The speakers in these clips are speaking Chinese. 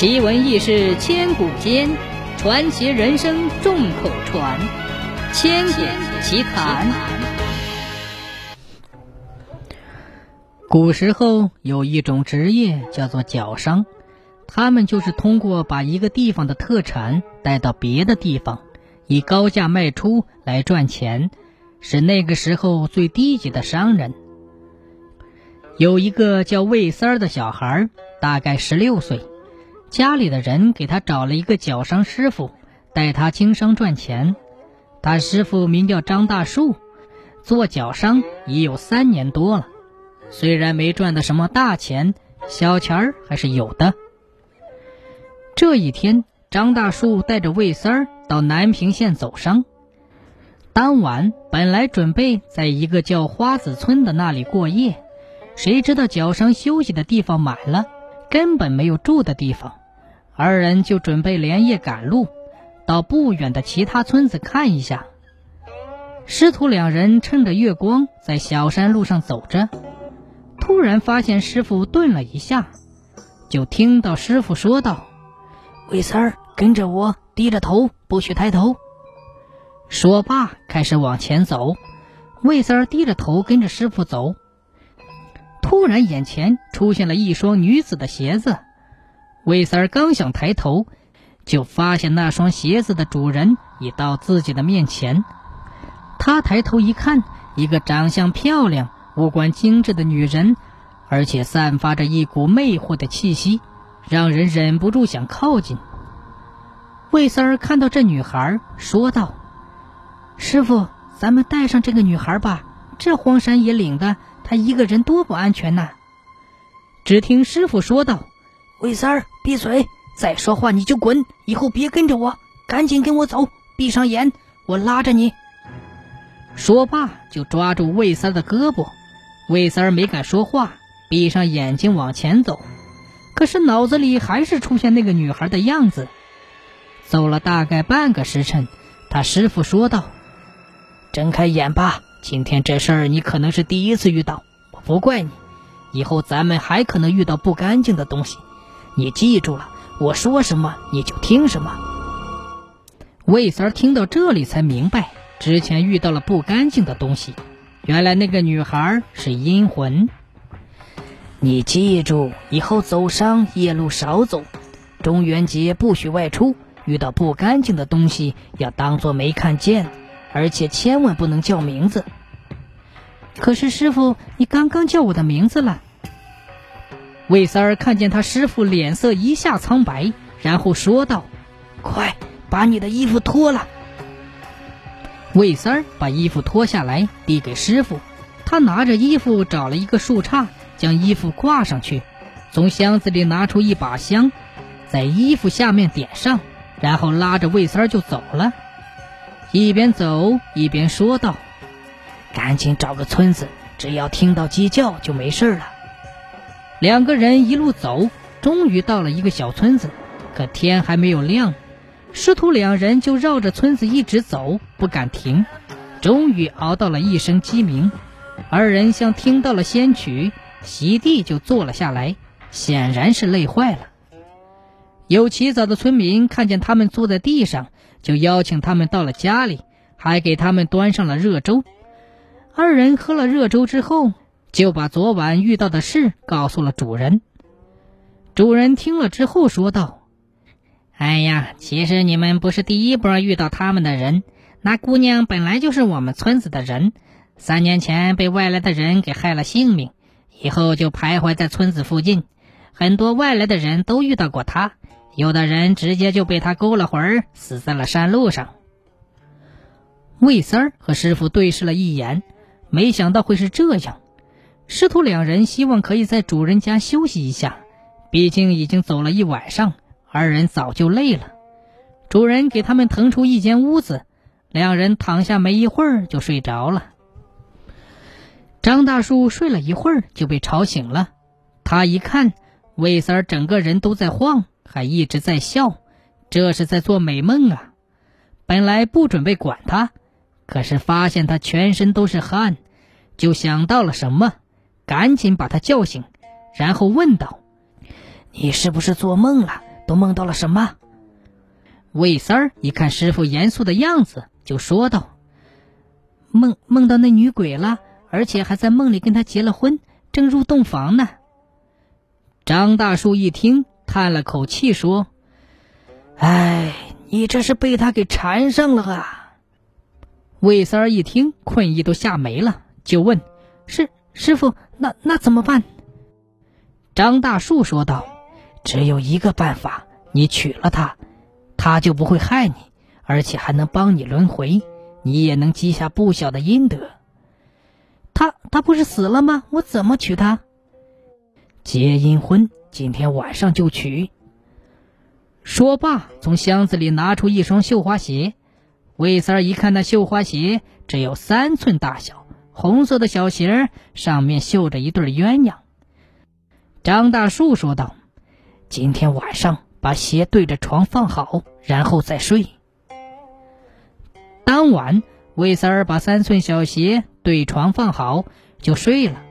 奇闻异事千古间，传奇人生众口传。千古奇谈。古时候有一种职业叫做脚商，他们就是通过把一个地方的特产带到别的地方，以高价卖出来赚钱，是那个时候最低级的商人。有一个叫魏三儿的小孩，大概十六岁，家里的人给他找了一个脚商师傅，带他经商赚钱。他师傅名叫张大树，做脚商已有三年多了，虽然没赚到什么大钱，小钱儿还是有的。这一天，张大树带着魏三儿到南平县走商，当晚本来准备在一个叫花子村的那里过夜。谁知道脚商休息的地方满了，根本没有住的地方，二人就准备连夜赶路，到不远的其他村子看一下。师徒两人趁着月光在小山路上走着，突然发现师傅顿了一下，就听到师傅说道：“魏三儿，跟着我，低着头，不许抬头。”说罢，开始往前走。魏三儿低着头跟着师傅走。突然，眼前出现了一双女子的鞋子。魏三儿刚想抬头，就发现那双鞋子的主人已到自己的面前。他抬头一看，一个长相漂亮、五官精致的女人，而且散发着一股魅惑的气息，让人忍不住想靠近。魏三儿看到这女孩，说道：“师傅，咱们带上这个女孩吧，这荒山野岭的。”她一个人多不安全呐！只听师傅说道：“魏三儿，闭嘴！再说话你就滚！以后别跟着我，赶紧跟我走！闭上眼，我拉着你。”说罢就抓住魏三的胳膊。魏三儿没敢说话，闭上眼睛往前走。可是脑子里还是出现那个女孩的样子。走了大概半个时辰，他师傅说道：“睁开眼吧。”今天这事儿你可能是第一次遇到，我不怪你。以后咱们还可能遇到不干净的东西，你记住了，我说什么你就听什么。魏三听到这里才明白，之前遇到了不干净的东西，原来那个女孩是阴魂。你记住，以后走商夜路少走，中元节不许外出，遇到不干净的东西要当做没看见。而且千万不能叫名字。可是师傅，你刚刚叫我的名字了。魏三儿看见他师傅脸色一下苍白，然后说道：“快把你的衣服脱了。”魏三儿把衣服脱下来递给师傅，他拿着衣服找了一个树杈，将衣服挂上去，从箱子里拿出一把香，在衣服下面点上，然后拉着魏三儿就走了。一边走一边说道：“赶紧找个村子，只要听到鸡叫就没事了。”两个人一路走，终于到了一个小村子，可天还没有亮，师徒两人就绕着村子一直走，不敢停。终于熬到了一声鸡鸣，二人像听到了仙曲，席地就坐了下来，显然是累坏了。有起早的村民看见他们坐在地上。就邀请他们到了家里，还给他们端上了热粥。二人喝了热粥之后，就把昨晚遇到的事告诉了主人。主人听了之后说道：“哎呀，其实你们不是第一波遇到他们的人。那姑娘本来就是我们村子的人，三年前被外来的人给害了性命，以后就徘徊在村子附近，很多外来的人都遇到过她。”有的人直接就被他勾了魂，死在了山路上。魏三儿和师傅对视了一眼，没想到会是这样。师徒两人希望可以在主人家休息一下，毕竟已经走了一晚上，二人早就累了。主人给他们腾出一间屋子，两人躺下没一会儿就睡着了。张大树睡了一会儿就被吵醒了，他一看，魏三儿整个人都在晃。还一直在笑，这是在做美梦啊！本来不准备管他，可是发现他全身都是汗，就想到了什么，赶紧把他叫醒，然后问道：“你是不是做梦了？都梦到了什么？魏三儿一看师傅严肃的样子，就说道：“梦梦到那女鬼了，而且还在梦里跟她结了婚，正入洞房呢。”张大树一听，叹了口气说：“哎，你这是被他给缠上了啊！”魏三儿一听，困意都吓没了，就问：“是师傅，那那怎么办？”张大树说道：“只有一个办法，你娶了她。”她就不会害你，而且还能帮你轮回，你也能积下不小的阴德。他他不是死了吗？我怎么娶她？结阴婚，今天晚上就娶。说罢，从箱子里拿出一双绣花鞋。魏三儿一看，那绣花鞋只有三寸大小，红色的小鞋上面绣着一对鸳鸯。张大树说道：“今天晚上。”把鞋对着床放好，然后再睡。当晚，魏三儿把三寸小鞋对床放好，就睡了。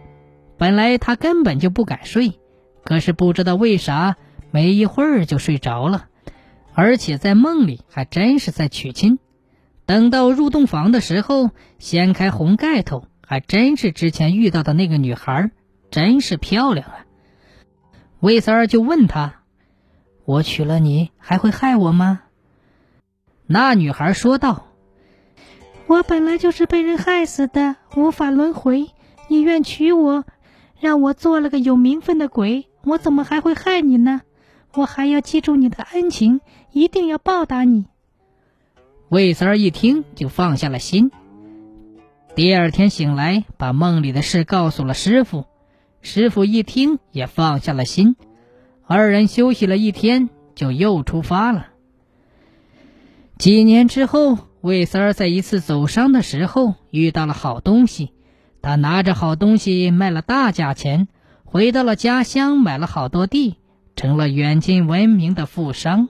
本来他根本就不敢睡，可是不知道为啥，没一会儿就睡着了，而且在梦里还真是在娶亲。等到入洞房的时候，掀开红盖头，还真是之前遇到的那个女孩，真是漂亮啊！魏三儿就问他。我娶了你，还会害我吗？那女孩说道：“我本来就是被人害死的，无法轮回。你愿娶我，让我做了个有名分的鬼，我怎么还会害你呢？我还要记住你的恩情，一定要报答你。”魏三儿一听就放下了心。第二天醒来，把梦里的事告诉了师傅，师傅一听也放下了心。二人休息了一天，就又出发了。几年之后，魏三儿在一次走商的时候遇到了好东西，他拿着好东西卖了大价钱，回到了家乡，买了好多地，成了远近闻名的富商。